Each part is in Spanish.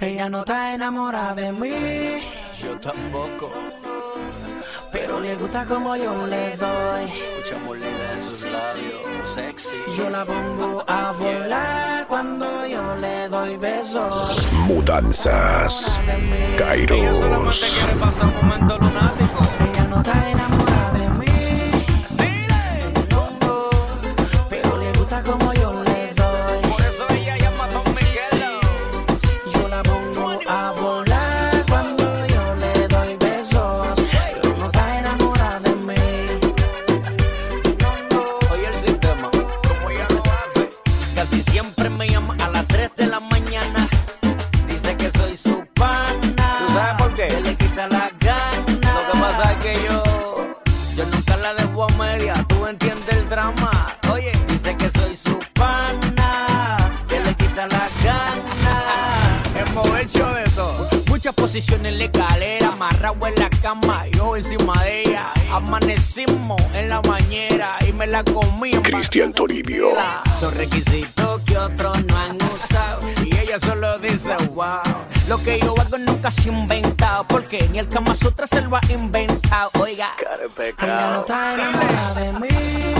Ella no está enamorada de mí. Yo tampoco. Pero le gusta como yo le doy. Mucha molina en sus labios, sexy. Yo la pongo a volar cuando yo le doy besos. Mudanzas. Kairos. Mm. Ella no está enamorada. los requisitos que otros no han usado. Y ella solo dice, wow. Lo que yo hago nunca se ha inventado, porque ni el Kama Sutra se lo ha inventado. Oiga, ella no está enamorada de mí.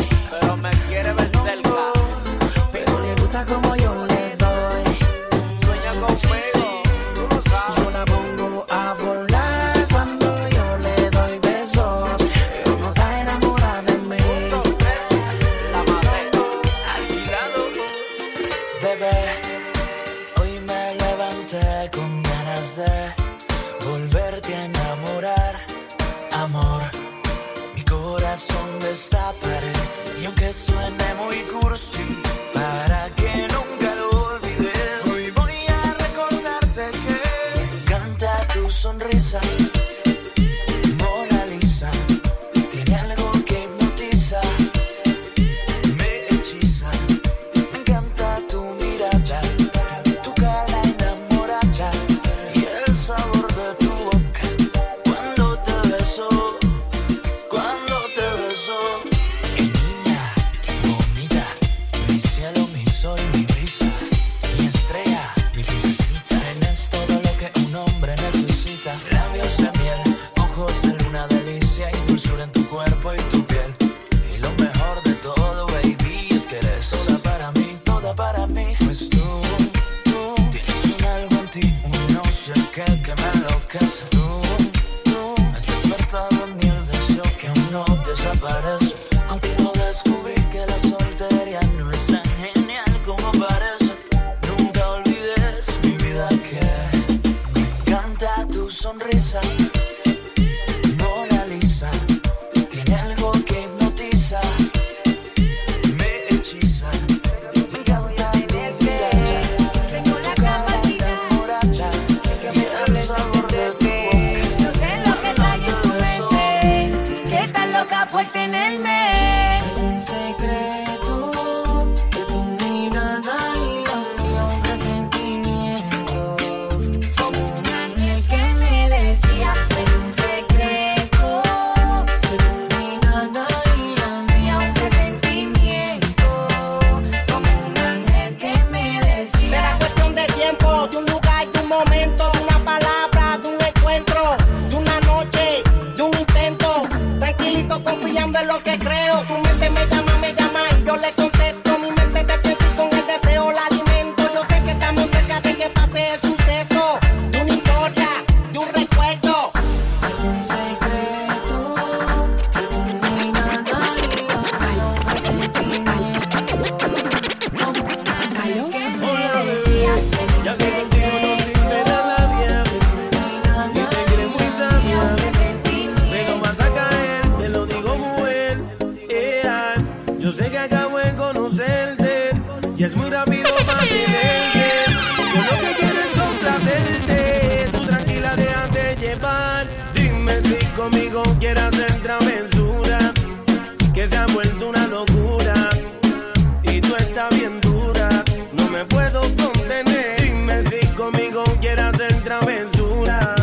travesura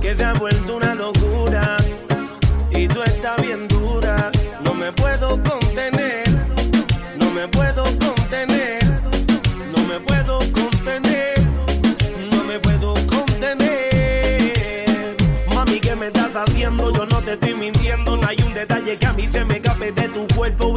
que se ha vuelto una locura y tú estás bien dura. No me puedo contener, no me puedo contener, no me puedo contener, no me puedo contener. Mami, ¿qué me estás haciendo? Yo no te estoy mintiendo, no hay un detalle que a mí se me escape de tu cuerpo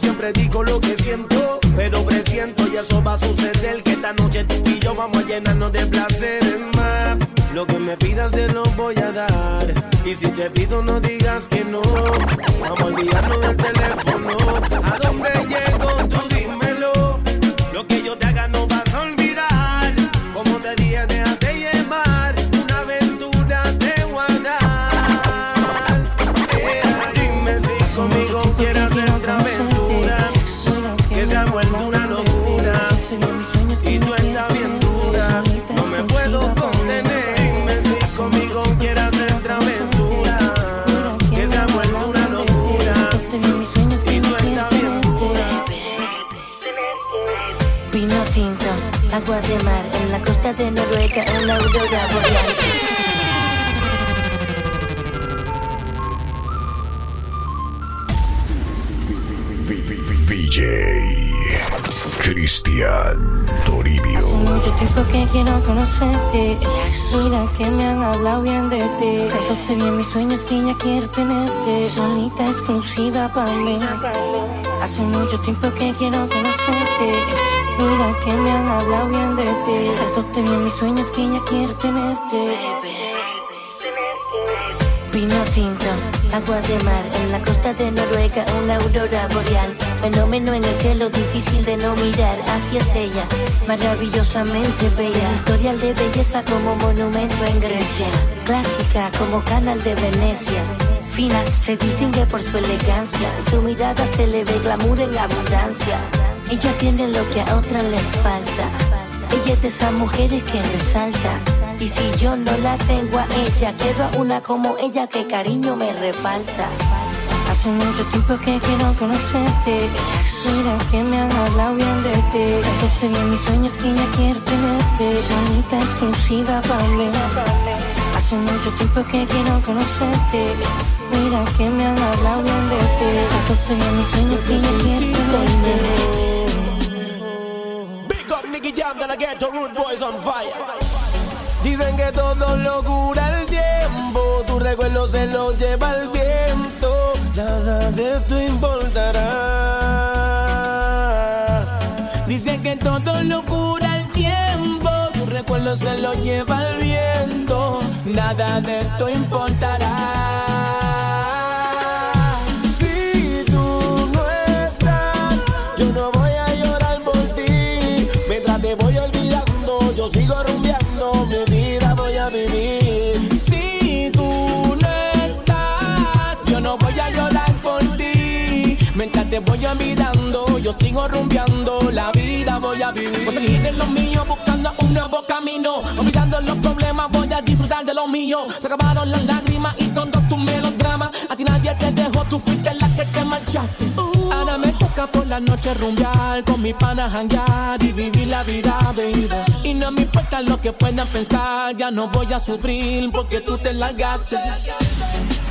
siempre digo lo que siento. Pero presiento y eso va a suceder. Que esta noche tú y yo vamos a llenarnos de placeres más. Lo que me pidas te lo voy a dar. Y si te pido no digas que no. Vamos a olvidarnos del teléfono. ¿A dónde conmigo quieres hacer travesura. Que se ha vuelto una locura. Y tú estás bien dura. Vino tinto, agua de mar en la costa de Noruega, una aurora boreal. VJ Cristian Toribio. Hace mucho tiempo que quiero conocerte. Mira que me han hablado bien de ti. Tanto te vi en mis sueños que ya quiero tenerte. Solita exclusiva para mí. Hace mucho tiempo que quiero conocerte. Mira que me han hablado bien de ti. Tanto te vi en mis sueños que ya quiero tenerte. Vino tinto, agua de mar en la costa de Noruega, una aurora boreal. Fenómeno en el cielo, difícil de no mirar. Es ella, maravillosamente bella. Historial de belleza como monumento en Grecia. Clásica como canal de Venecia. Fina, se distingue por su elegancia. Su mirada se le ve glamour en abundancia. Ella tiene lo que a otras le falta. Ella es de esas mujeres que resalta. Y si yo no la tengo a ella, quiero a una como ella que cariño me reparta. Hace mucho tiempo que quiero conocerte. Mira que me han hablado bien de ti. Tanto te vi en mis sueños que ya quiero tenerte. Solita exclusiva para mí. Hace mucho tiempo que quiero conocerte. Mira que me han hablado bien de ti. Tanto te vi en mis sueños que ya quiero tenerte. Big up Nicky Jam, gonna get the rude boys on fire. Dicen que todo lo cura el tiempo, tu recuerdo se lo lleva el viento, nada de esto importará. Dicen que todo lo cura el tiempo, tu recuerdo se lo lleva el viento, nada de esto importará. Voy olvidando, yo sigo rumbeando, la vida voy a vivir. Voy a seguir en lo mío, buscando un nuevo camino. Olvidando los problemas, voy a disfrutar de lo mío. Se acabaron las lágrimas y todos tus melodramas. A ti nadie te dejó, tú fuiste que te marchaste. Ahora me toca por la noche rumbear, con mi pana janguear y vivir la vida, baby. Y no me importa lo que puedan pensar, ya no voy a sufrir porque tú te largaste.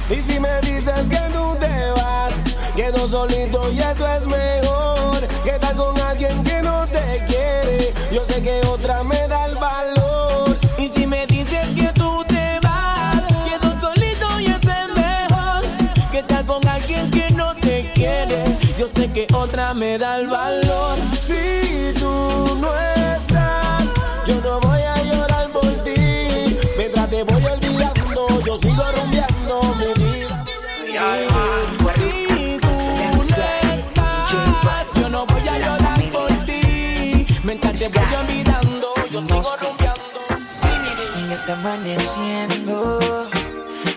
Y si me dices que tú te vas, quedo solito y eso es mejor. Que estar con alguien que no te quiere, yo sé que otra me da el valor. Quiere, yo sé que otra me da el valor. Si tú no estás, yo no voy a llorar por ti. Mientras te voy olvidando, yo sigo rumbeando mi vida. Si tú no estás, yo no voy a llorar por ti. Mientras te voy olvidando, yo sigo rumbeando. Y ya está amaneciendo,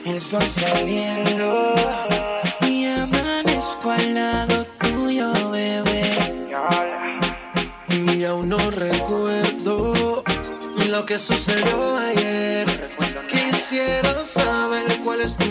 el sol saliendo. Lado tuyo, bebé. Y aún no recuerdo lo que sucedió ayer. Quisiera saber cuál es tu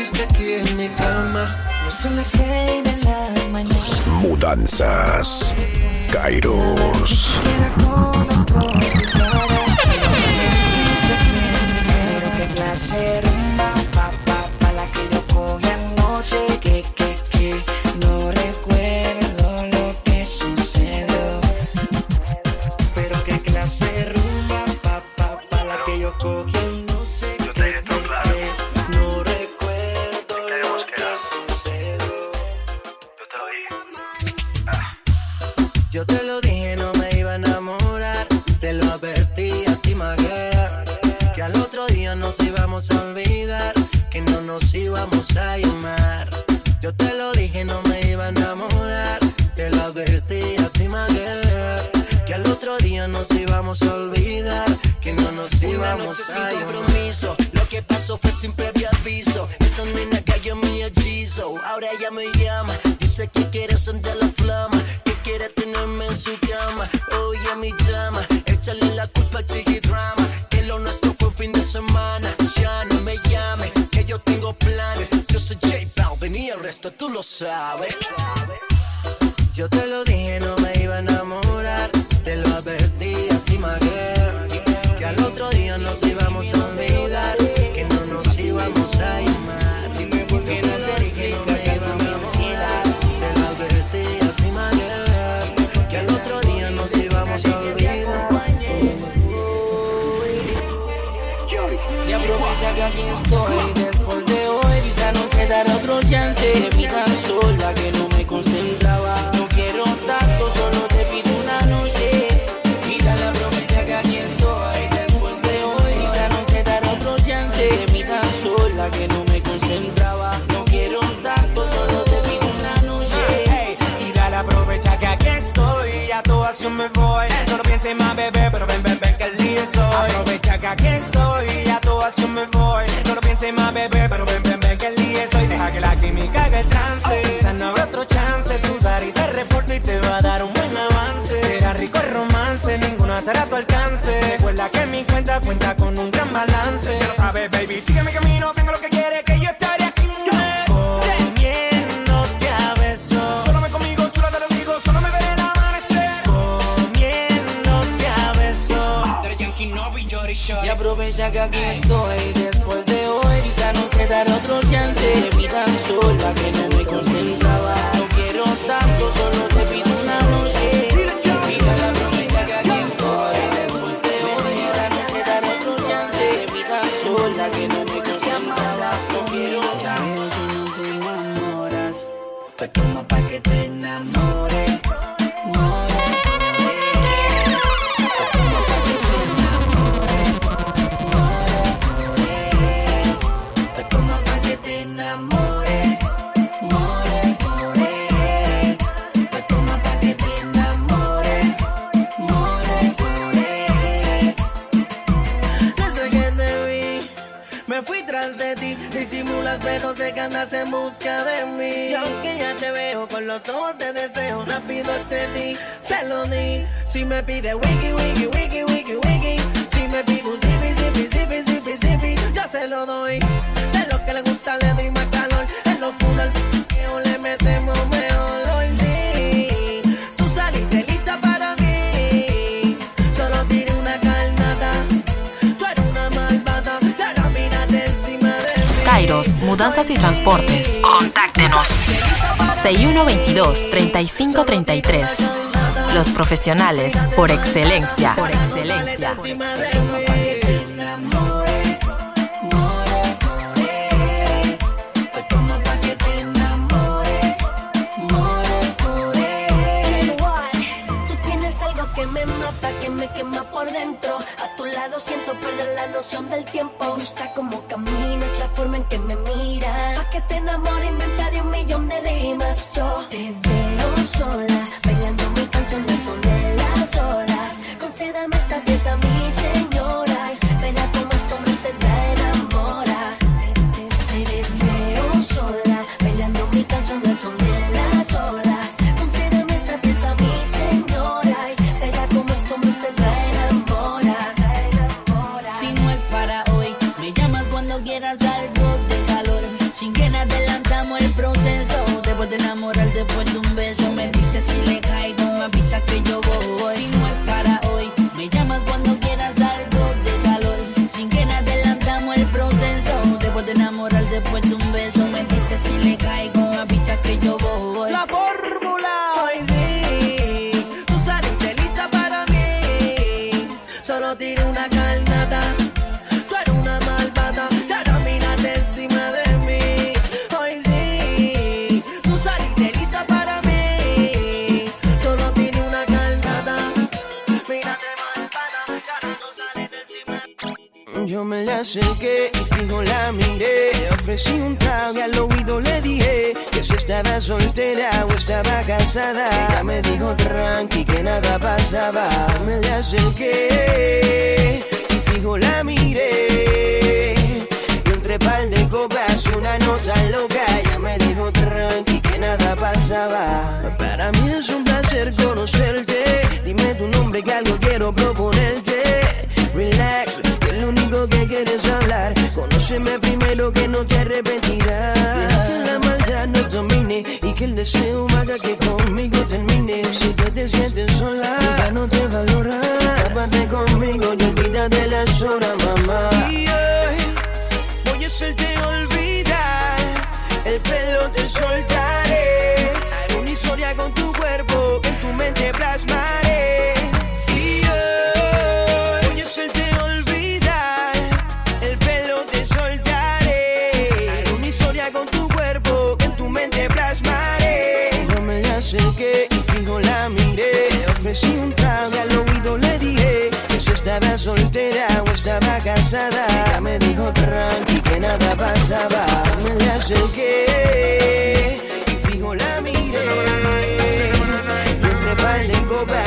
amaneciste aquí en mi cama. Ya son las seis de la mañana. Mudanzas. Kairos. Resto tú lo sabes. Yo te lo dije, no me iba a enamorar. Te lo advertí a ti, Maguire. Que al otro día nos íbamos a olvidar. Que no nos íbamos a llamar. No te explica que iba a enamorar. Te lo advertí a ti, Maguire. Que al otro día nos íbamos a olvidar. Y aprovecha que aquí estoy chance Vi tan sola que no me concentraba. No quiero tanto, solo te pido una noche. Y dale aprovecha que aquí estoy después de hoy. Quizá no se dará otro chance Vi tan sola que no me concentraba. No quiero tanto, solo te pido una noche. Y dale aprovecha que aquí estoy. Y a tu acción me voy. No lo pienses más bebé, pero ven, ven, ven que el día es hoy. Aprovecha que aquí estoy. Y a tu acción me voy. No lo pienses más bebé, pero ven, ven, que la química haga el trance. Quizás no habrá otro chance. Tu dar y se reporta y te va a dar un buen avance. Será rico el romance, ninguna estará a tu alcance. Recuerda que mi cuenta cuenta con un gran balance. Ya lo sabes baby, sigue mi camino, tengo lo que quieres Que yo estaré aquí. Comiéndote a besos. Solo me conmigo, chula te lo digo Solo me veré el amanecer. Comiéndote a besos. Y aprovecha que aquí estoy que andas en busca de mí. Y aunque ya te veo con los ojos de deseo, rápido accedí, te lo di. Si me pide wiki, wiki, wiki, wiki, wiki. Si me pide un zipi, zipi, zipi, zipi, zipi, yo se lo doy. De lo que le gusta le doy más calor. En locura al p***eo le metemos mejor Kairos, Mudanzas y Transportes. Contáctenos. 6122-3533. Los profesionales por excelencia. Por excelencia. Encima de noción del tiempo. Me gusta como caminas, la forma en que me miras. Pa' que te enamore, inventaré un millón de rimas. Yo te veo sola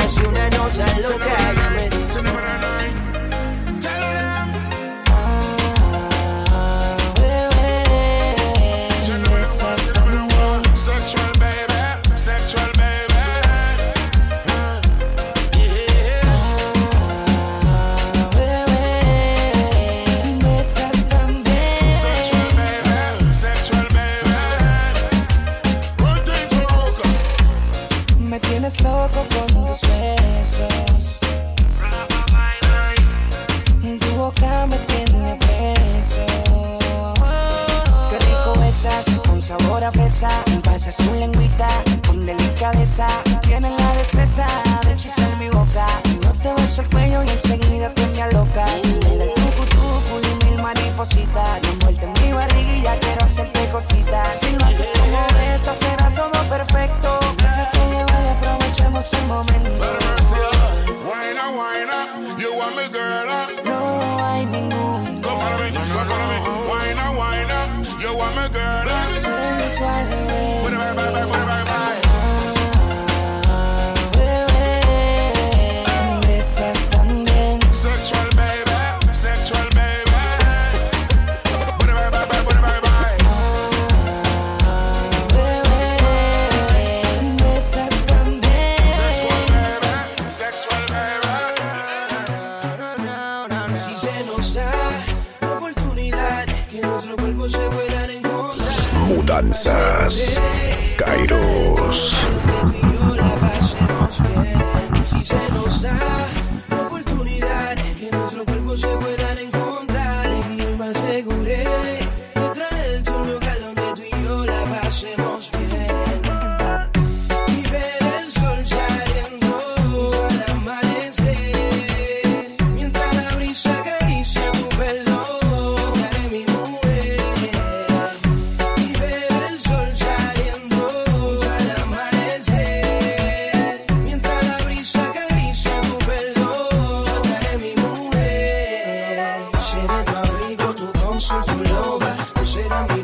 es una noche loca. shit I'm eating.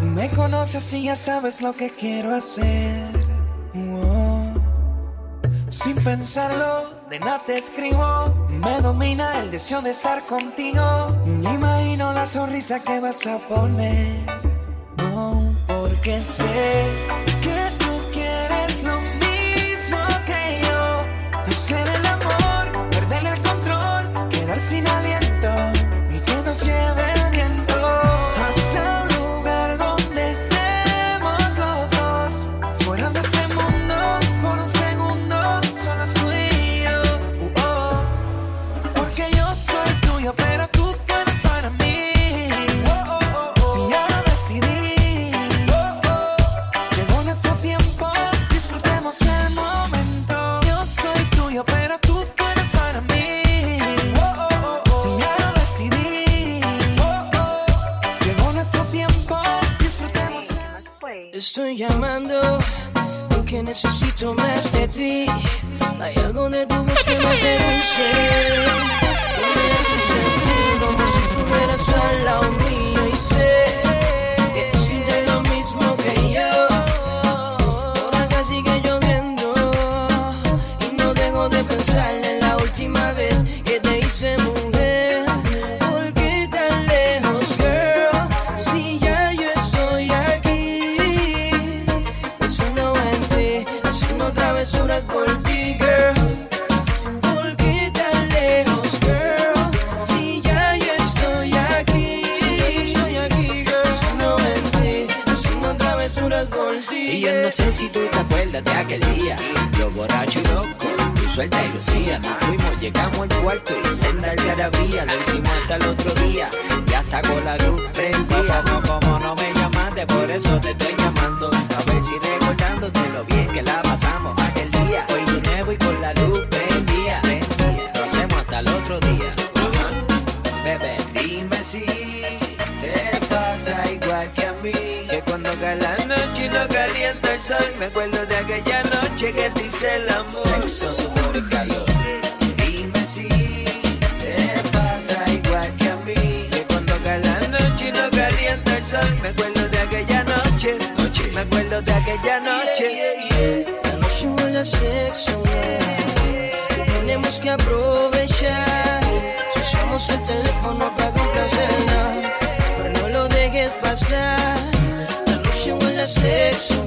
Me conoces y ya sabes lo que quiero hacer. Sin pensarlo, de nada te escribo. Me domina el deseo de estar contigo. Imagino la sonrisa que vas a poner. Oh, porque sé me acuerdo de aquella noche. noche. Me acuerdo de aquella noche. La noche huele a sexo, tenemos que aprovechar. Si usamos el teléfono para complacerla, pero no lo dejes pasar. La noche huele a sexo,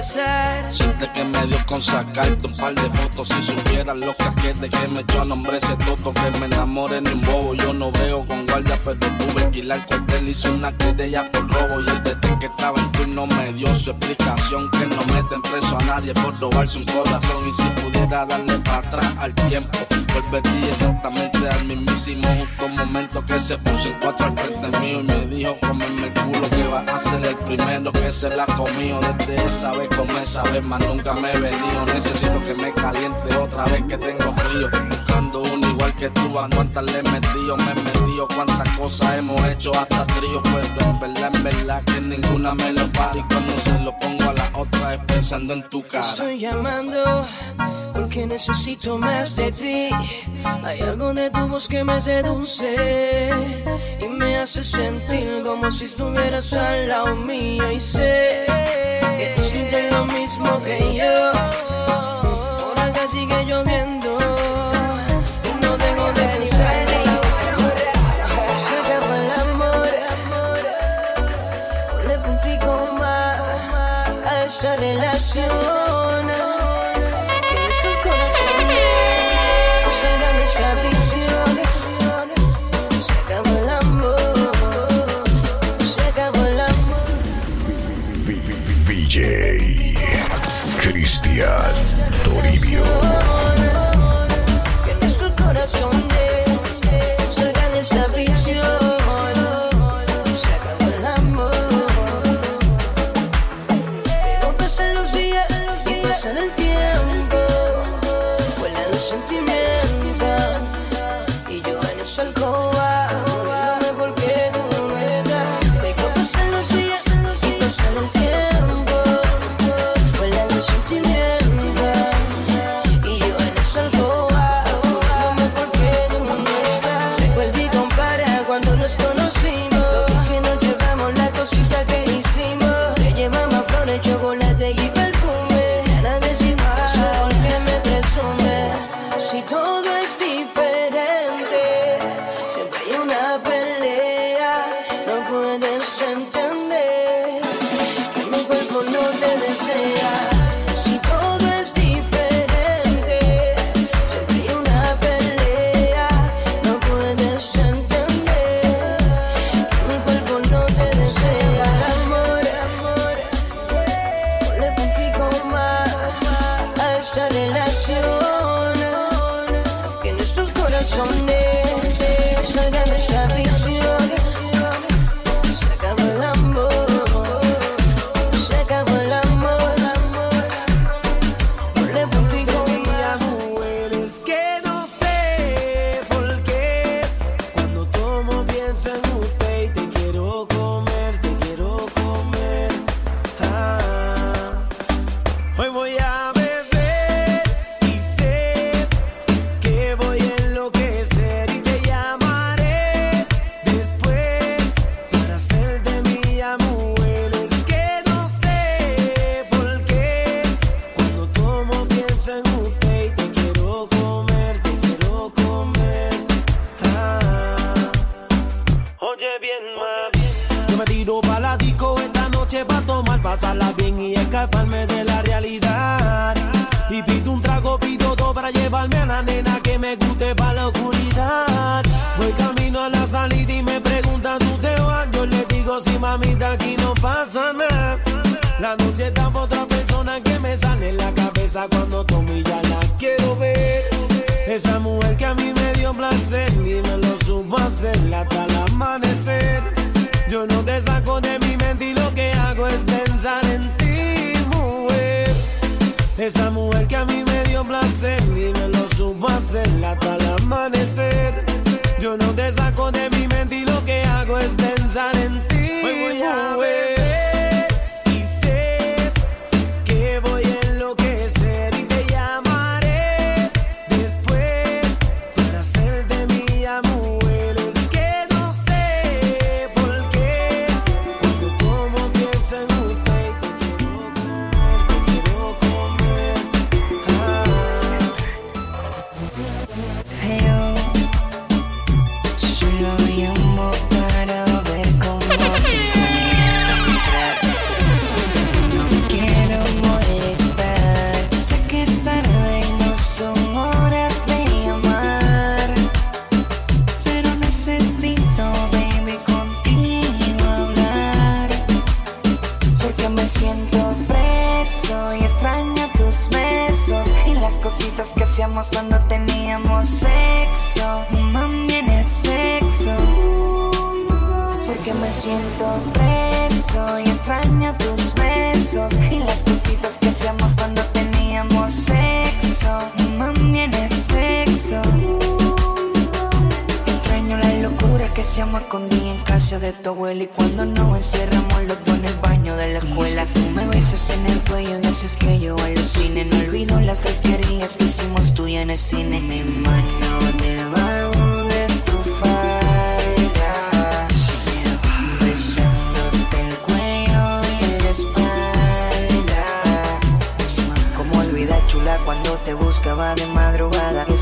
Suerte que me dio con sacarte un par de fotos. Si supieras lo que de que me echó a nombre ese toto. Que me enamore ni un bobo. Yo no veo con guardia, pero tuve que ir al cuartel. Hice una querella por robo. Y el detective que estaba en turno me dio su explicación. Que no meten preso a nadie por robarse un corazón. Y si pudiera darle para atrás al tiempo, volvería exactamente al mismísimo justo momento que se puso en cuatro al frente mío. Y me dijo, comerme el culo que va a ser el primero que se la comió. Desde esa vez como esa vez más nunca me he venido. Necesito que me caliente otra vez que tengo frío. Buscando uno igual que tú, a cuántas le he metido, me he metido, cuántas cosas hemos hecho hasta trío. Pero en verdad, en verdad que ninguna me lo para. Y cuando se lo pongo a la otra es pensando en tu cara. Estoy llamando porque necesito más de ti. Hay algo de tu voz que me seduce y me hace sentir como si estuvieras al lado mío. Y sé que tú sientes lo mismo que yo. Por acá sigue lloviendo Vuelan los no te saco de mi mente y lo que hago es pensar en ti, mujer. Esa mujer que a mí me dio placer y me lo supo hacer hasta el amanecer. Yo no te saco de mi mente y lo que hago es pensar en ti, mujer. Cuando teníamos sexo. Mami, en el sexo. Porque me siento preso y extraño tus besos y las cositas que hacíamos cuando teníamos sexo. Hacíamos escondida en casa de tu abuela y cuando nos encerramos los dos en el baño de la escuela. Tú me besas en el cuello y haces que yo alucine. No olvido las fresquerías que hicimos tú y en el cine. Mi mano debajo de tu falda. Besándote el cuello y la espalda. Como olvidar chula cuando te buscaba de madrugada tu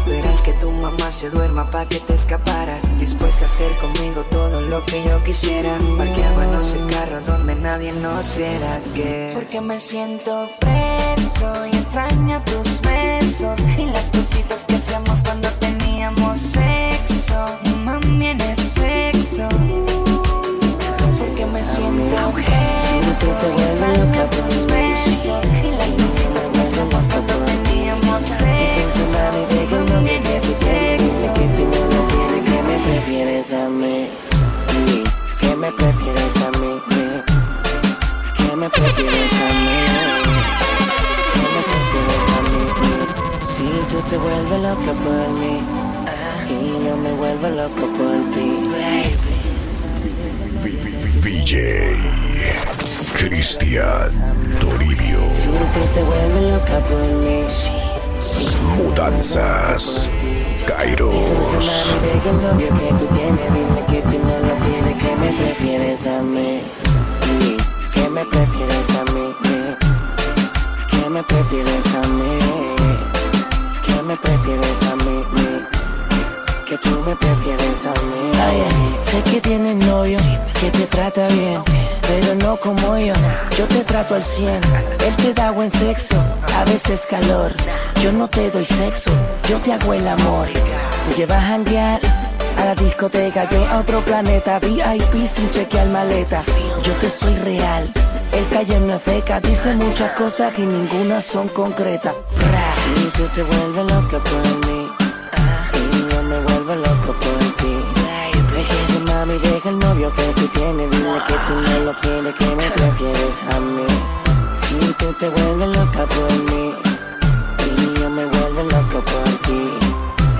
mamá se duerma pa' que te escaparas. Dispuesta a hacer conmigo todo lo que yo quisiera. Parqueábamos el carro donde nadie nos viera. Que Porque me siento preso y extraño tus besos. Y las cositas que hacíamos cuando teníamos sexo. Mami en el sexo. Porque me siento preso y extraño tus besos te vuelves loca por mí. Y yo me vuelvo loco por ti. VJ Cristian Toribio Si te vuelves loca por mí. Mudanzas Kairos que tú tienes, dime que tú no lo quieres, que me prefieres a mí. Que me prefieres a mí. Que me prefieres a mí. Me prefieres a mí. Que tú me prefieres a mí. Ay, sé que tienes novio, que te trata bien, pero no como yo. Yo te trato al 100, él te da buen sexo, a veces calor. Yo no te doy sexo, yo te hago el amor. Te llevas a a la discoteca, yo a otro planeta, VIP sin chequear maleta. Yo te soy real, el calle no es feca, dice muchas cosas y ninguna son concretas. Y tú te vuelves loca por mí, y yo me vuelvo loco por ti. Deja, mami, deja el novio que tú tienes, dile que tú no lo quieres, que me prefieres a mí. Si tú te vuelves loca por mí, y yo me vuelvo loco por ti.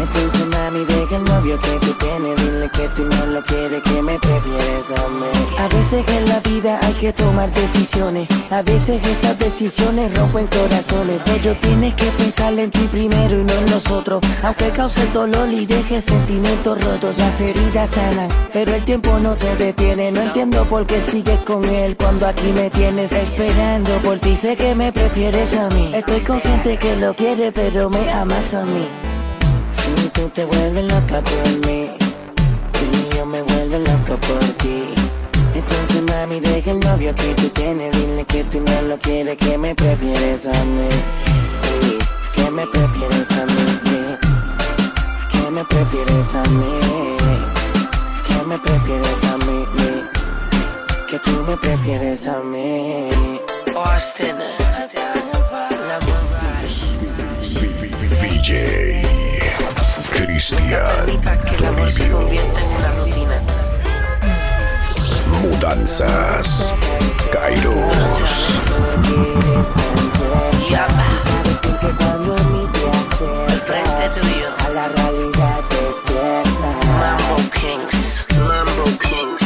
Entonces mami deja el novio que tú tienes. Dile que tú no lo quieres, que me prefieres a mí. A veces en la vida hay que tomar decisiones. A veces esas decisiones rompen corazones. Pero tienes que pensar en ti primero y no en los otros. Aunque cause dolor y deje sentimientos rotos Las heridas sanan, pero el tiempo no te detiene. No entiendo por qué sigues con él cuando aquí me tienes esperando por ti. Sé que me prefieres a mí. Estoy consciente que lo quieres pero me amas a mí tú te vuelves loca por mí y yo me vuelvo loco por ti. Entonces mami deja el novio que tú tienes, dile que tú no lo quieres, que me prefieres a mí. Que me prefieres a mí. Que me prefieres a mí. Que me prefieres a mí. Que tú me prefieres a mí. Austin. Cristian. Toribio Mudanzas. Kairos. Cuando en mí te acercas A la realidad despierta. Mambo Kings. Mambo Kings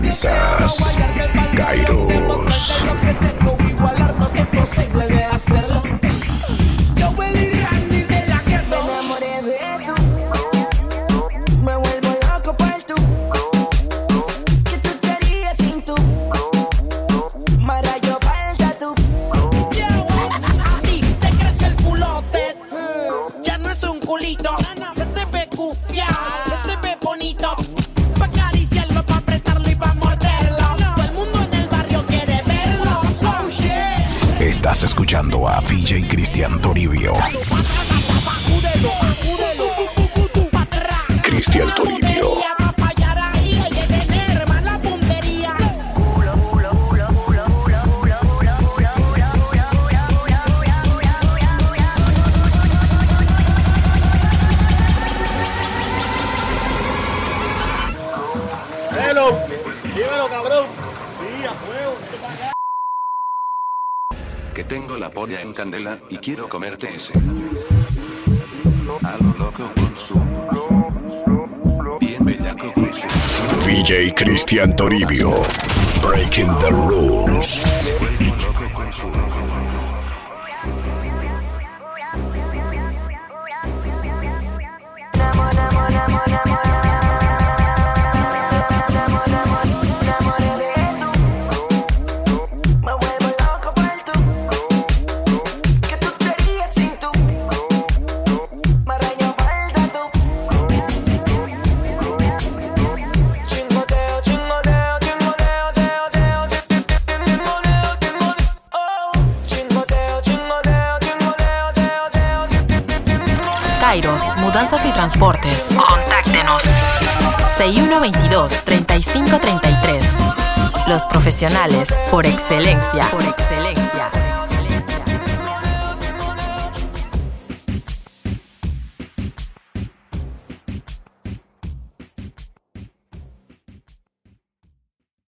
malo. Mudanzas Kairos Cristian Toribio. que tengo la polla en candela, y quiero comerte ese. A lo loco con su. Bien bellaco con su. DJ Cristian Toribio. Breaking the rules. profesionales por excelencia. Por excelencia.